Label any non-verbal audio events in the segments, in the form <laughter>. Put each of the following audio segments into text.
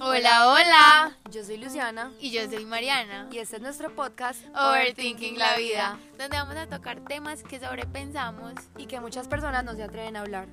Hola, hola. Yo soy Luciana Y yo soy Mariana. y este es nuestro podcast Overthinking la vida, donde vamos a tocar temas que sobrepensamos. y que muchas personas no se atreven a hablar.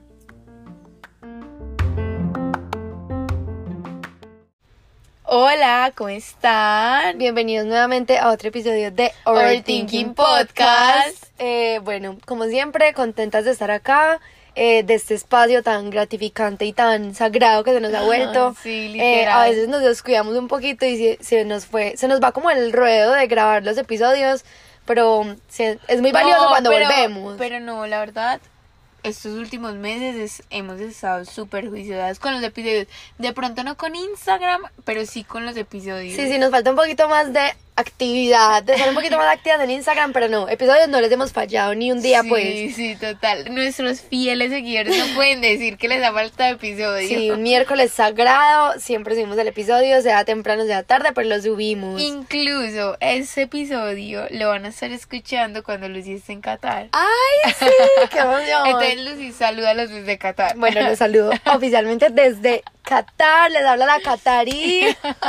Hola, ¿cómo están? Bienvenidos nuevamente a otro episodio de Overthinking Podcast. Eh, bueno, como siempre, contentas de estar acá, eh, de este espacio tan gratificante y tan sagrado que se nos ha vuelto. Sí, Eh, literal. a veces nos descuidamos un poquito y se, se nos fue, se nos va como el ruedo de grabar los episodios, pero se- es muy valioso No, cuando pero- volvemos. Pero no, la verdad, estos últimos meses es- hemos estado súper juiciosas con los episodios. De pronto no con Instagram, pero sí con los episodios. Sí, sí, nos falta un poquito más de actividad, de ser un poquito más activas en Instagram, pero no, episodios no les hemos fallado ni un día, sí, pues. Sí, total. Nuestros fieles seguidores no pueden decir que les ha faltado episodio. Sí, un miércoles sagrado, siempre subimos el episodio, sea temprano, sea tarde, pero lo subimos. Incluso ese episodio lo van a estar escuchando cuando Lucy esté en Qatar. ¡Ay, sí! ¡Qué <laughs> emoción! Entonces Lucy saluda a los desde Qatar. Bueno, los <laughs> saludo oficialmente desde Qatar, les habla la Qatarí.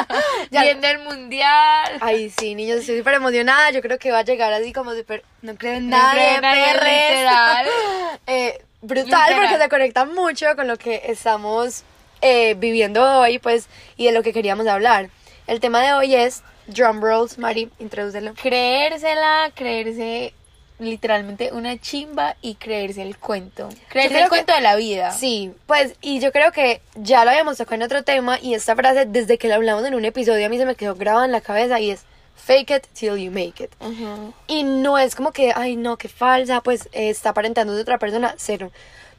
<laughs> Viendo el mundial. Ay, sí, niños, estoy súper emocionada. Yo creo que va a llegar así como súper. No creo en No nada creo de en nadie, perres. literal. <laughs> Eh, brutal, Literal. porque se conecta mucho con lo que estamos eh, viviendo hoy, pues, y de lo que queríamos hablar. El tema de hoy es drum rolls. Mari, introdúcelo. Creérsela, creerse literalmente una chimba y creerse el cuento. Creerse el que- cuento de la vida. Sí, pues, y yo creo que ya lo habíamos tocado en otro tema, y esta frase, desde que la hablamos en un episodio, a mí se me quedó grabada en la cabeza, y es fake it till you make it. Ujú. Y no es como que, ay, no, qué falsa, pues eh, está aparentando de otra persona, cero.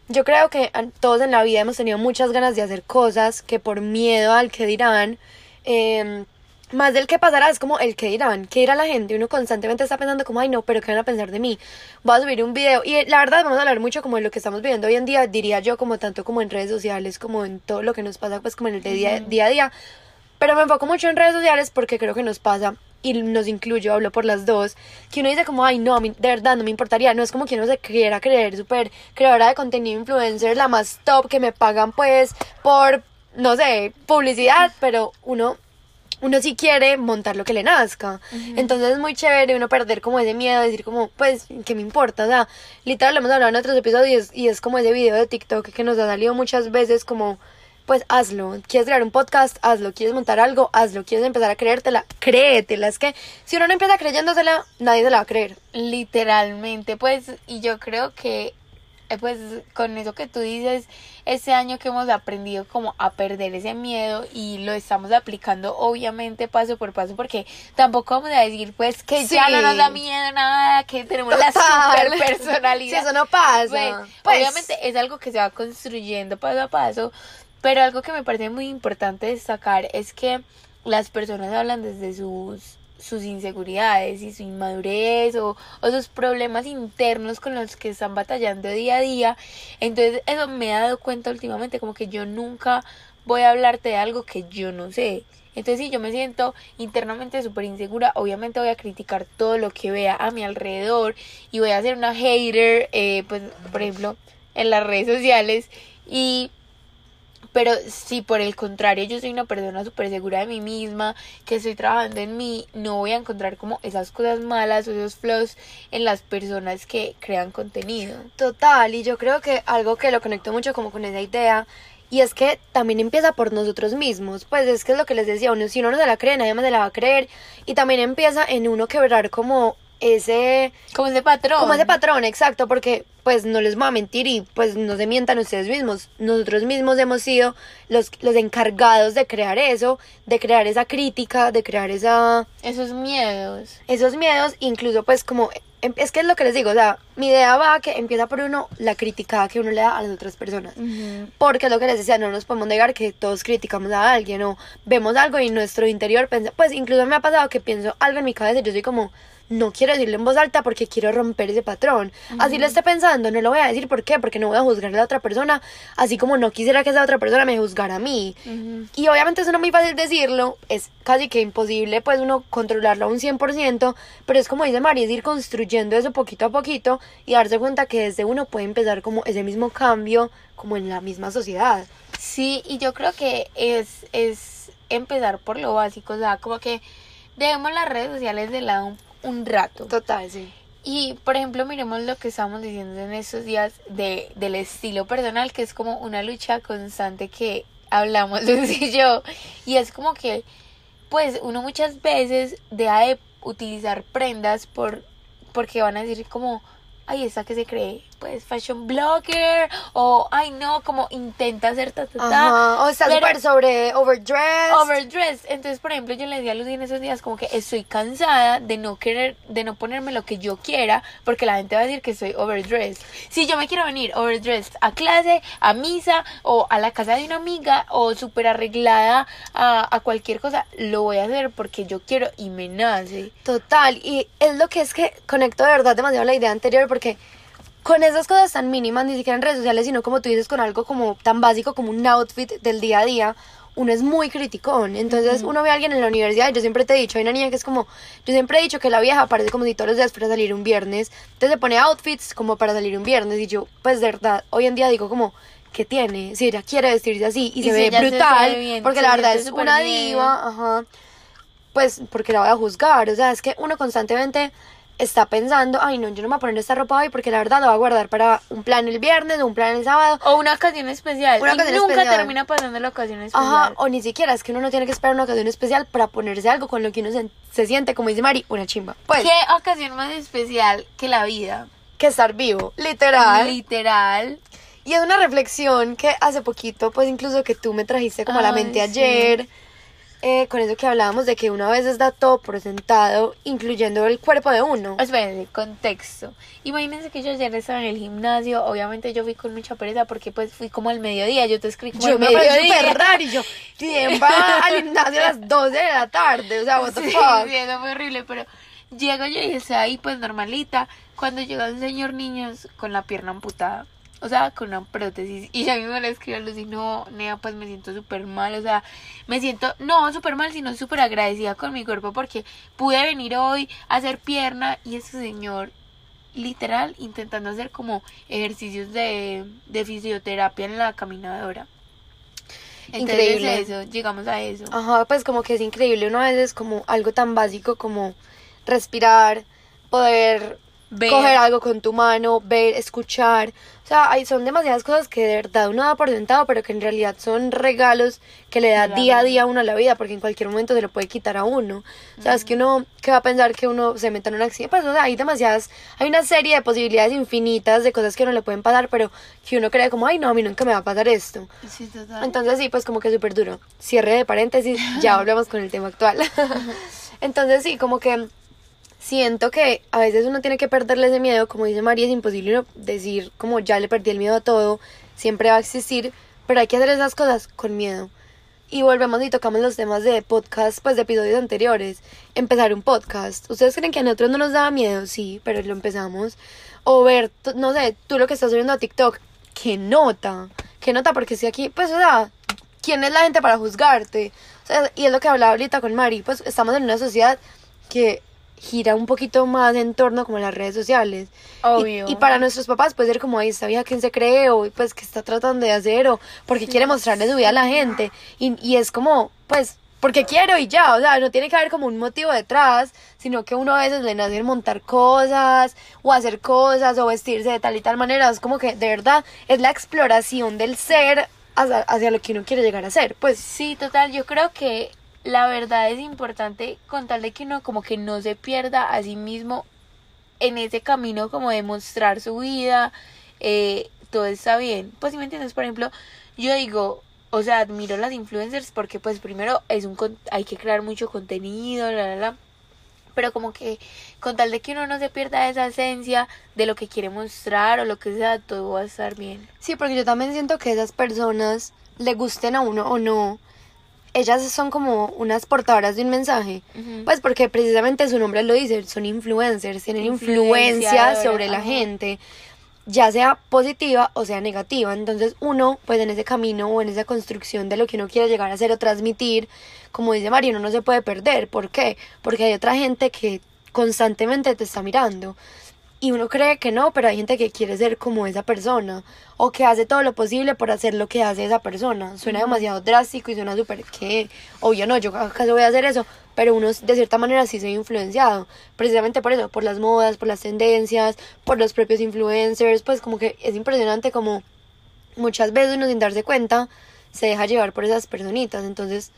Yo creo que a- todos en la vida hemos tenido muchas ganas de hacer cosas que por miedo al que dirán, eh, más del que pasará, es como el que dirán, que dirá la gente. Uno constantemente está pensando como, ay, no, pero ¿qué van a pensar de mí? Voy a subir un video. Y eh, la verdad, vamos a hablar mucho como de lo que estamos viviendo hoy en día, diría yo, como tanto como en redes sociales, como en todo lo que nos pasa, pues como en el día, día a día. Pero me enfoco mucho en redes sociales porque creo que nos pasa, y nos incluyo, hablo por las dos, que uno dice como, ay, no, de verdad no me importaría. No es como que uno se quiera creer súper creadora de contenido influencer, la más top, que me pagan pues por, no sé, publicidad, pero uno uno sí quiere montar lo que le nazca. Entonces es muy chévere uno perder como ese miedo, decir como, pues, ¿qué me importa? O sea, literal lo hemos hablado en otros episodios y es como ese video de TikTok que nos ha salido muchas veces como, pues hazlo. ¿Quieres crear un podcast? Hazlo. ¿Quieres montar algo? Hazlo. ¿Quieres empezar a creértela? Créetela. Es que si uno no empieza creyéndosela, nadie se la va a creer. Literalmente, pues, y yo creo que, pues, con eso que tú dices, este año que hemos aprendido como a perder ese miedo y lo estamos aplicando obviamente paso por paso porque tampoco vamos a decir pues que ya no nos da miedo nada, que tenemos la super <laughs> personalidad. Si eso no pasa. Pues, Pues, obviamente es algo que se va construyendo paso a paso, pero algo que me parece muy importante destacar es que las personas hablan desde sus sus inseguridades y su inmadurez o, o sus problemas internos con los que están batallando día a día. Entonces eso me he dado cuenta últimamente como que yo nunca voy a hablarte de algo que yo no sé. Entonces si yo me siento internamente súper insegura, obviamente voy a criticar todo lo que vea a mi alrededor y voy a ser una hater, eh, pues por ejemplo en las redes sociales y pero si por el contrario yo soy una persona súper segura de mí misma, que estoy trabajando en mí, no voy a encontrar como esas cosas malas o esos flaws en las personas que crean contenido. Total, y yo creo que algo que lo conecto mucho como con esa idea, y es que también empieza por nosotros mismos, pues es que es lo que les decía, uno, si uno no se la cree, nadie más se la va a creer, y también empieza en uno quebrar como ese, Como ese patrón. como ese patrón, exacto, porque pues no les voy a mentir y pues no se mientan ustedes mismos, nosotros mismos hemos sido los, los encargados de crear eso, de crear esa crítica, de crear esa Esos miedos. esos miedos, incluso pues como, em- es que es lo que les digo, o sea, mi idea va que empieza por uno la criticada que uno le da a las otras personas. Porque es lo que les decía, no nos podemos negar que todos criticamos a alguien o vemos algo y en nuestro interior pensa, pues incluso me ha pasado que pienso algo en mi cabeza y yo soy como, no quiero decirlo en voz alta porque quiero romper ese patrón. Así lo esté pensando, no lo voy a decir por qué, porque no voy a juzgar a la otra persona, así como no quisiera que esa otra persona me juzgara a mí. Y obviamente eso no es muy fácil decirlo, es casi que imposible pues uno controlarlo a un 100%, pero es como dice María, es ir construyendo eso poquito a poquito y darse cuenta que desde uno puede empezar como ese mismo cambio como en la misma sociedad. Sí, y yo creo que es, es empezar por lo básico, o sea, como que dejemos las redes sociales de lado un, un rato. Total, sí. Y, por ejemplo, miremos lo que estamos diciendo en estos días de, del estilo personal, que es como una lucha constante que hablamos <laughs> Lucy y yo. Y es como que, pues, uno muchas veces deja de utilizar prendas por porque van a decir como, ay, esa que se cree, pues, fashion blogger, o, ay, no, como intenta hacer ta, ta, ta. Ajá, o está súper sobre overdressed. overdressed. Entonces, por ejemplo, yo le decía a Lucy en esos días como que estoy cansada de no querer, de no ponerme lo que yo quiera, porque la gente va a decir que soy overdressed. Si yo me quiero venir overdressed a clase, a misa, o a la casa de una amiga, o súper arreglada a, a cualquier cosa, lo voy a hacer porque yo quiero y me nace. Total, y es lo que es que conecto de verdad demasiado la idea anterior porque con esas cosas tan mínimas, ni siquiera en redes sociales, sino como tú dices, con algo como tan básico como un outfit del día a día, uno es muy criticón. Entonces uno ve a alguien en la universidad, y yo siempre te he dicho, hay una niña que es como, yo siempre he dicho que la vieja parece como si todos los días fuera a salir un viernes, entonces se pone outfits como para salir un viernes y yo, pues de verdad, hoy en día digo como... ¿Qué tiene? Si ella quiere vestirse así y, Y se si ve se brutal, bien, porque la verdad es una bien. diva, ajá, pues porque la voy a juzgar. O sea, es que uno constantemente está pensando, ay no, yo no me voy a poner esta ropa hoy porque la verdad la voy a guardar para un plan el viernes o un plan el sábado. O una ocasión especial. Una y ocasión nunca especial. termina pasando la ocasión especial. Ajá, o ni siquiera, es que uno no tiene que esperar una ocasión especial para ponerse algo con lo que uno se, se siente, como dice Mari, una chimba. Pues, ¿Qué ocasión más especial que la vida? que estar vivo, literal. Literal. Y es una reflexión que hace poquito, pues incluso que tú me trajiste como a la mente sí. ayer, eh, con eso que hablábamos de que uno a veces da todo por sentado, incluyendo el cuerpo de uno. Espérense, contexto. Imagínense que yo ayer estaba en el gimnasio. Obviamente yo fui con mucha pereza porque pues fui como al mediodía. Yo te escribí como Yo al me mediodía. súper raro y yo, <laughs> ¿quién va al gimnasio a las 12 de la tarde? O sea, what the Sí, fuck. sí, eso fue horrible, pero llego yo y estoy ahí pues normalita. Cuando llega un señor niños con la pierna amputada. O sea, con una prótesis. Y ya mismo le escribo a Lucy, no, Nea, pues me siento súper mal. O sea, me siento, no súper mal, sino súper agradecida con mi cuerpo porque pude venir hoy a hacer pierna y ese señor, literal, intentando hacer como ejercicios de, de fisioterapia en la caminadora. Entonces Increíble. eso, llegamos a eso. Ajá, pues como que es increíble. Uno a veces como algo tan básico como respirar, poder Ver. coger algo con tu mano, ver, escuchar. O sea, hay, son demasiadas cosas que de verdad uno da por sentado, pero que en realidad son regalos que le da Claro. día a día a uno a la vida, porque en cualquier momento se lo puede quitar a uno. O sea, es que uno, ¿qué va a pensar que uno se meta en un accidente? Pues, o sea, hay demasiadas, hay una serie de posibilidades infinitas de cosas que no le pueden pasar, pero que uno cree como, ay, no, a mí nunca me va a pasar esto. Sí, total. Entonces sí, pues como que súper duro. Cierre de paréntesis, ya <laughs> volvemos con el tema actual. <laughs> Entonces sí, como que siento que a veces uno tiene que perderle ese miedo, como dice María, es imposible decir como ya le perdí el miedo a todo, siempre va a existir, pero hay que hacer esas cosas con miedo. Y volvemos y tocamos los temas de podcast, pues de episodios anteriores. Empezar un podcast. ¿Ustedes creen que a nosotros no nos daba miedo? Sí, pero lo empezamos. O ver, no sé, tú lo que estás subiendo a TikTok, ¿qué nota? ¿Qué nota? Porque si aquí, pues, o sea, ¿quién es la gente para juzgarte? Y es lo que hablaba ahorita con Mari, pues estamos en una sociedad que gira un poquito más en torno como a las redes sociales. Y- Obvio. Y, para nuestros papás puede ser como, ahí esta vieja quién se cree o pues qué está tratando de hacer o porque quiere mostrarle su vida a la gente. Y, y es como, pues, porque quiero y ya, o sea, no tiene que haber como un motivo detrás, sino que uno a veces le nace montar cosas o hacer cosas o vestirse de tal y tal manera. Es como que de verdad es la exploración del ser hacia, hacia lo que uno quiere llegar a ser. Pues Sí, total, yo creo que la verdad es importante contarle que uno como que no se pierda a sí mismo en ese camino como de mostrar su vida, eh, todo está bien. Pues si me entiendes, por ejemplo, yo digo, o sea, admiro las influencers porque pues primero es un hay que crear mucho contenido, la la la. Pero como que con tal de que uno no se pierda esa esencia de lo que quiere mostrar o lo que sea, todo va a estar bien. Sí, porque yo también siento que esas personas, le gusten a uno o no, ellas son como unas portadoras de un mensaje. Pues porque precisamente su nombre lo dice, son influencers, tienen influencia sobre la gente, ya sea positiva o sea negativa. Entonces uno, pues en ese camino o en esa construcción de lo que uno quiere llegar a hacer o transmitir, como dice Mario, uno no se puede perder. ¿Por qué? Porque hay otra gente que constantemente te está mirando. Y uno cree que no, pero hay gente que quiere ser como esa persona o que hace todo lo posible por hacer lo que hace esa persona. Suena demasiado drástico y suena súper que, obvio no, yo acaso voy a hacer eso, pero uno de cierta manera sí soy influenciado, precisamente por eso, por las modas, por las tendencias, por los propios influencers, pues como que es impresionante como muchas veces uno sin darse cuenta se deja llevar por esas personitas, entonces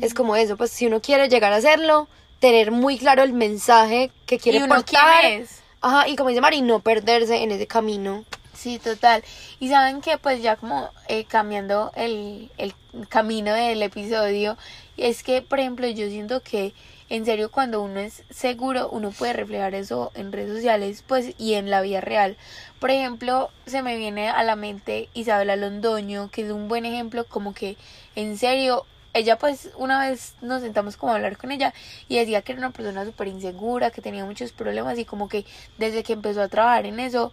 es como eso, pues si uno quiere llegar a hacerlo, tener muy claro el mensaje que quiere ¿Y uno portar. quién es? Ajá, y como dice Mari, no perderse en ese camino. Sí, total. Y saben que pues ya como eh, cambiando el, el camino del episodio, es que por ejemplo yo siento que en serio cuando uno es seguro uno puede reflejar eso en redes sociales pues y en la vida real. Por ejemplo, se me viene a la mente Isabela Londoño, que es un buen ejemplo como que en serio ella pues una vez nos sentamos como a hablar con ella y decía que era una persona súper insegura, que tenía muchos problemas y como que desde que empezó a trabajar en eso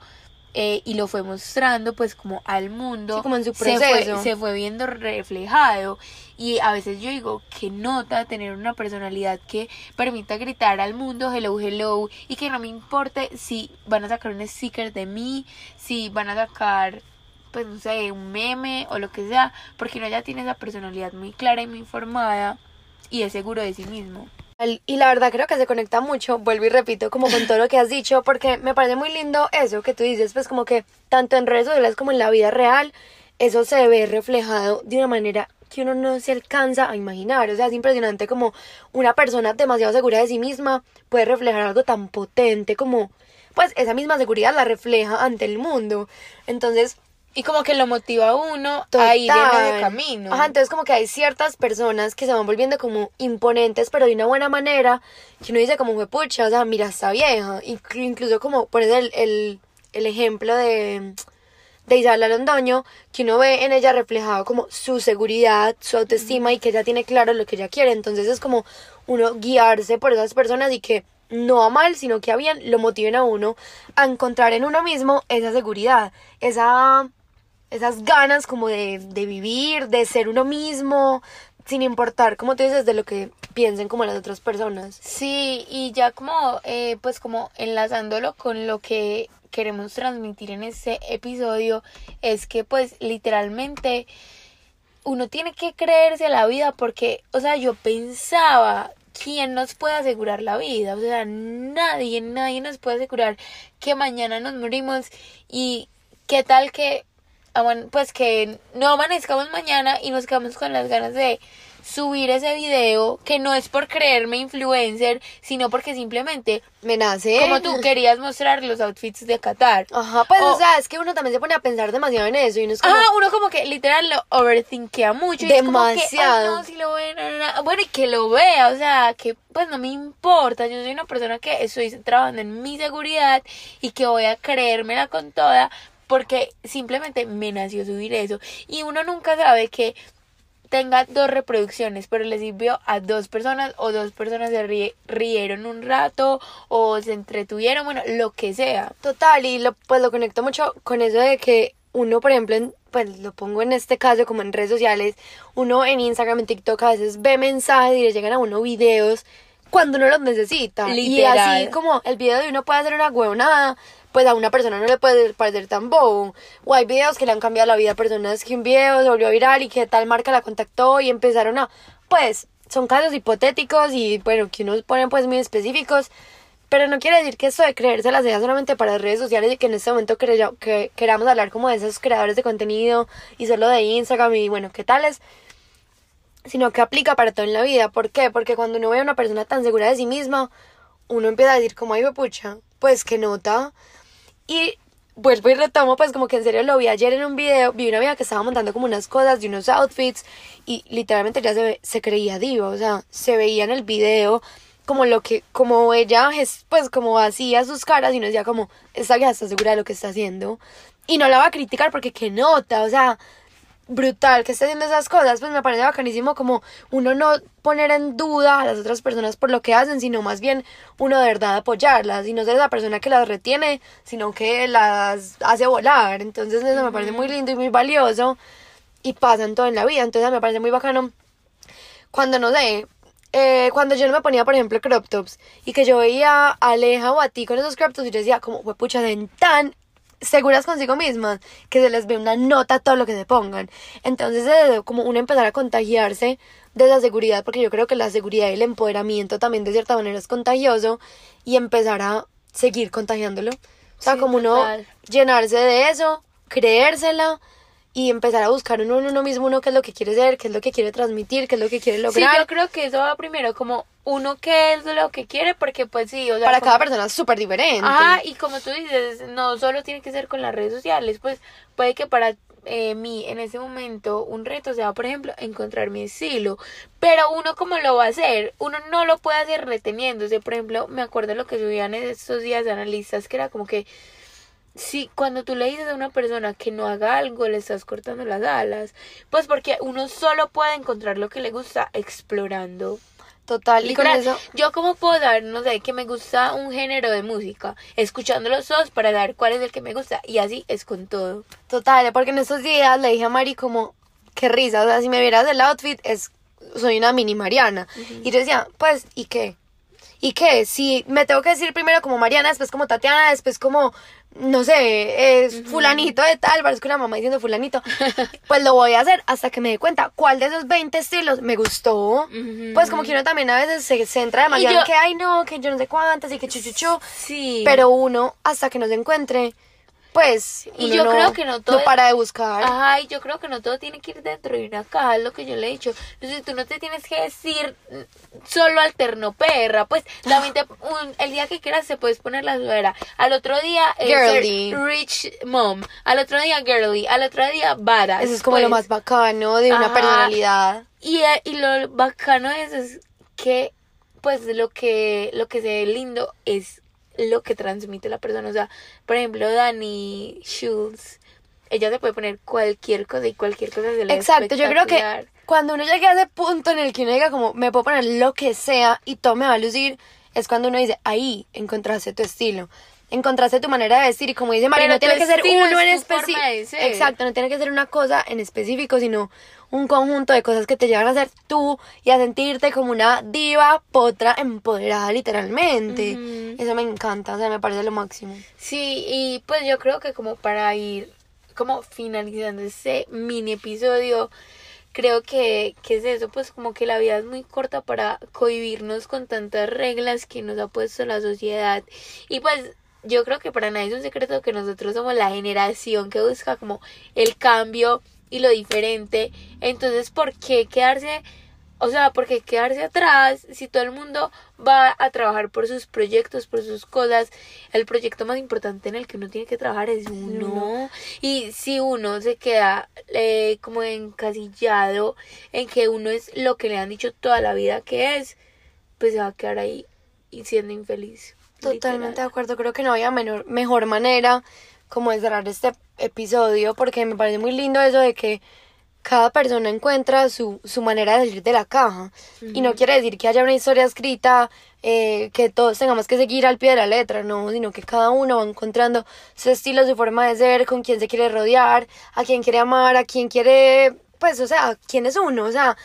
eh, y lo fue mostrando pues como al mundo Sí, como en su se proceso. fue, se fue viendo reflejado y a veces yo digo que nota tener una personalidad que permita gritar al mundo hello hello y que no me importe si van a sacar un sticker de mí si van a sacar pues no sé, un meme o lo que sea, porque uno ya tiene esa personalidad muy clara y muy formada y es seguro de sí mismo. Y la verdad creo que se conecta mucho, vuelvo y repito, como con todo lo que has dicho, porque me parece muy lindo eso que tú dices, pues como que tanto en redes sociales como en la vida real, eso se ve reflejado de una manera que uno no se alcanza a imaginar. O sea, es impresionante como una persona demasiado segura de sí misma puede reflejar algo tan potente como, pues esa misma seguridad la refleja ante el mundo. Entonces, Y como que lo motiva a uno a ir en Total. ese camino. Ajá, entonces como que hay ciertas personas que se van volviendo como imponentes, pero de una buena manera, que uno dice como fue pucha, o sea, mira esta vieja. Inclu- incluso como pones el, el, el ejemplo de, de Isabela Londoño, que uno ve en ella reflejado como su seguridad, su autoestima y que ella tiene claro lo que ella quiere. Entonces es como uno guiarse por esas personas y que no a mal, sino que a bien lo motiven a uno a encontrar en uno mismo esa seguridad, esa esas ganas como de, de vivir, de ser uno mismo, sin importar, como tú dices, de lo que piensen como las otras personas. Sí, y ya como, eh, pues como enlazándolo con lo que queremos transmitir en este episodio, es que pues literalmente uno tiene que creerse a la vida porque, o sea, yo pensaba, ¿quién nos puede asegurar la vida? O sea, nadie, nadie nos puede asegurar que mañana nos morimos y qué tal que, pues que no amanezcamos mañana y nos quedamos con las ganas de subir ese video que no es por creerme influencer, sino porque simplemente, Me nace. como tú querías mostrar los outfits de Qatar. Ajá, pues O- o sea, es que uno también se pone a pensar demasiado en eso y uno es como... Ah, uno como que literal lo overthinkea mucho. y es como que, Demasiado. "Ay, no, si lo ve, no, no, no". Bueno, y que lo vea, o sea, que pues no me importa. Yo soy una persona que estoy trabajando en mi seguridad y que voy a creérmela con toda porque simplemente me nació subir eso. Y uno nunca sabe que tenga dos reproducciones, pero le sirvió a dos personas o dos personas se rie- rieron un rato o se entretuvieron, bueno, lo que sea. Total, y lo, pues lo conecto mucho con eso de que uno, por ejemplo, en- pues lo pongo en este caso como en redes sociales, uno en Instagram, en TikTok a veces ve mensajes y le llegan a uno videos cuando uno los necesita. Literal. Y así como el video de uno puede hacer una huevonada, pues a una persona no le puede parecer tan bobo. O hay videos que le han cambiado la vida a personas que un video se volvió viral y que tal marca la contactó y empezaron a... Pues son casos hipotéticos y bueno, que unos ponen pues muy específicos. Pero no quiere decir que esto de creerse las ideas solamente para redes sociales y que en este momento creya- que queramos hablar como de esos creadores de contenido y solo de Instagram y bueno, qué tales, sino que aplica para todo en la vida. ¿Por qué? Porque cuando uno ve a una persona tan segura de sí misma, uno empieza a decir como, ay, pucha, pues que nota. Y vuelvo y retomo, pues como que en serio lo vi ayer en un video, vi una amiga que estaba montando como unas cosas de unos outfits y literalmente ya se, ve- se creía diva, o sea, se veía en el video como lo que, como ella, es, pues como hacía sus caras y uno decía como, esta vieja está segura de lo que está haciendo. Y no la va a criticar porque qué nota, o sea, brutal que esté haciendo esas cosas, pues me parece bacanísimo como uno no poner en duda a las otras personas por lo que hacen, sino más bien uno de verdad apoyarlas y no ser la persona que las retiene, sino que las hace volar. Entonces eso me parece muy lindo y muy valioso y pasa en todo en la vida. Entonces me parece muy bacano cuando no sé, eh, cuando yo no me ponía, por ejemplo, crop tops y que yo veía a Aleja o a ti con esos crop tops y yo decía, como, pucha, den tan seguras consigo mismas que se les ve una nota a todo lo que se pongan. Entonces, es como uno empezar a contagiarse de esa seguridad, porque yo creo que la seguridad y el empoderamiento también de cierta manera es contagioso y empezar a seguir contagiándolo. O sea, como uno llenarse de eso, creérsela y empezar a buscar uno en uno mismo, uno qué es lo que quiere ser, qué es lo que quiere transmitir, qué es lo que quiere lograr. Sí, yo creo que eso va primero, como uno qué es lo que quiere, porque pues sí, o sea, Para cada persona es súper diferente. Ajá, y como tú dices, no solo tiene que ser con las redes sociales, pues puede que para eh, mí en ese momento un reto sea, por ejemplo, encontrar mi estilo. Pero uno cómo lo va a hacer, uno no lo puede hacer reteniéndose. Por ejemplo, me acuerdo lo que subían estos días de analistas, que era como que si cuando tú le dices a una persona que no haga algo, le estás cortando las alas. Pues porque uno solo puede encontrar lo que le gusta explorando. Total, y con eso... Yo como puedo dar, no sé, que me gusta un género de música, escuchando los dos para dar cuál es el que me gusta, y así es con todo. Total, porque en estos días le dije a Mari como, qué risa, o sea, si me vieras el outfit, es, soy una mini Mariana. Y yo decía, pues, ¿y qué? ¿Y qué? Si me tengo que decir primero como Mariana, después como Tatiana, después como no sé, es fulanito de tal, parece una mamá diciendo fulanito, <laughs> pues lo voy a hacer hasta que me dé cuenta cuál de esos 20 estilos me gustó. Pues como que uno también a veces se centra demasiado en que, ay no, que yo no sé cuántas y que chuchuchu. Sí. Pero uno, hasta que no se encuentre, pues y yo creo que no todo para de buscar. Ajá y yo creo que no todo tiene que ir dentro de una caja es lo que yo le he dicho. Entonces tú no te tienes que decir solo alterno perra pues también <laughs> el día que quieras se puedes poner la suera. Al otro día girly. rich mom. Al otro día girly. Al otro día badass eso es como lo pues. más bacano de una personalidad. Y, eh, y lo bacano es, es que pues lo que lo que se ve lindo es lo que transmite la persona. O sea, por ejemplo, Dani Schultz, ella se puede poner cualquier cosa y cualquier cosa se le Exacto, yo creo que cuando uno llegue a ese punto en el que uno diga como me puedo poner lo que sea y todo me va a lucir, es cuando uno dice, ahí encontraste tu estilo encontraste tu manera de vestir y como dice María, no tiene que ser uno en específico. Exacto, no tiene que ser una cosa en específico, sino un conjunto de cosas que te llevan a ser tú y a sentirte como una diva potra empoderada literalmente. Eso me encanta, o sea, me parece lo máximo. Sí, y pues yo creo que como para ir como finalizando ese mini episodio, creo que, que es eso, pues como que la vida es muy corta para cohibirnos con tantas reglas que nos ha puesto la sociedad. Y pues yo creo que para nadie es un secreto que nosotros somos la generación que busca como el cambio y lo diferente. Entonces, ¿por qué quedarse? O sea, ¿por qué quedarse atrás si todo el mundo va a trabajar por sus proyectos, por sus cosas? El proyecto más importante en el que uno tiene que trabajar es uno. Y si uno se queda eh, como encasillado en que uno es lo que le han dicho toda la vida que es, pues se va a quedar ahí y siendo infeliz. Totalmente de acuerdo, creo que no había menor, mejor manera como de cerrar este episodio porque me parece muy lindo eso de que cada persona encuentra su, su manera de salir de la caja. Y no quiere decir que haya una historia escrita eh, que todos tengamos que seguir al pie de la letra, no, sino que cada uno va encontrando su estilo, su forma de ser, con quién se quiere rodear, a quién quiere amar, a quién quiere, pues, o sea, quién es uno, o sea,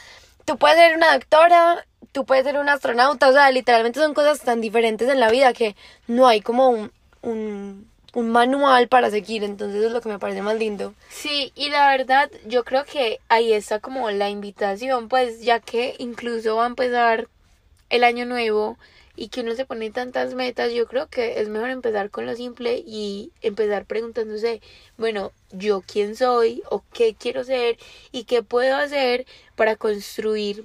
tú puedes ser una doctora tú puedes ser un astronauta, o sea, literalmente son cosas tan diferentes en la vida que no hay como un, un, un manual para seguir, entonces es lo que me parece más lindo. Sí, y la verdad yo creo que ahí está como la invitación, pues ya que incluso va a empezar el año nuevo y que uno se pone tantas metas, yo creo que es mejor empezar con lo simple y empezar preguntándose, bueno, yo quién soy o qué quiero ser y qué puedo hacer para construir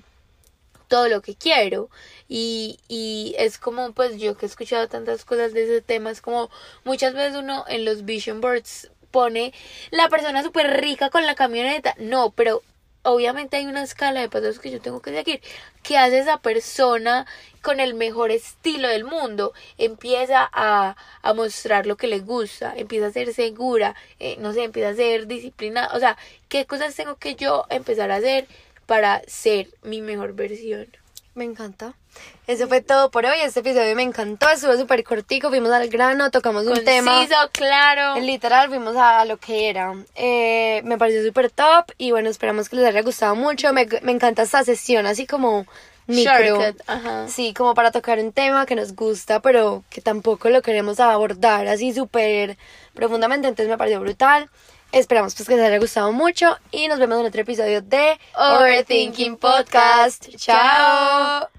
todo lo que quiero. Y, y es como, pues yo que he escuchado tantas cosas de ese tema, es como muchas veces uno en los vision boards pone la persona súper rica con la camioneta. No, pero obviamente hay una escala de pasos que yo tengo que seguir. ¿Qué hace esa persona con el mejor estilo del mundo? Empieza a, a mostrar lo que le gusta, empieza a ser segura, eh, no sé, empieza a ser disciplinada. O sea, ¿qué cosas tengo que yo empezar a hacer para ser mi mejor versión? Me encanta. Eso fue todo por hoy. Este episodio me encantó. Estuvo súper cortico. Fuimos al grano, tocamos un tema. Conciso, claro. Literal, fuimos a, lo que era. Eh, me pareció súper top. Y bueno, esperamos que les haya gustado mucho. Me, me encanta esta sesión, así como micro. Ajá. Sí, como para tocar un tema que nos gusta, pero que tampoco lo queremos abordar así súper profundamente. Entonces me pareció brutal. Esperamos pues que les haya gustado mucho y nos vemos en otro episodio de Overthinking Podcast. Chao.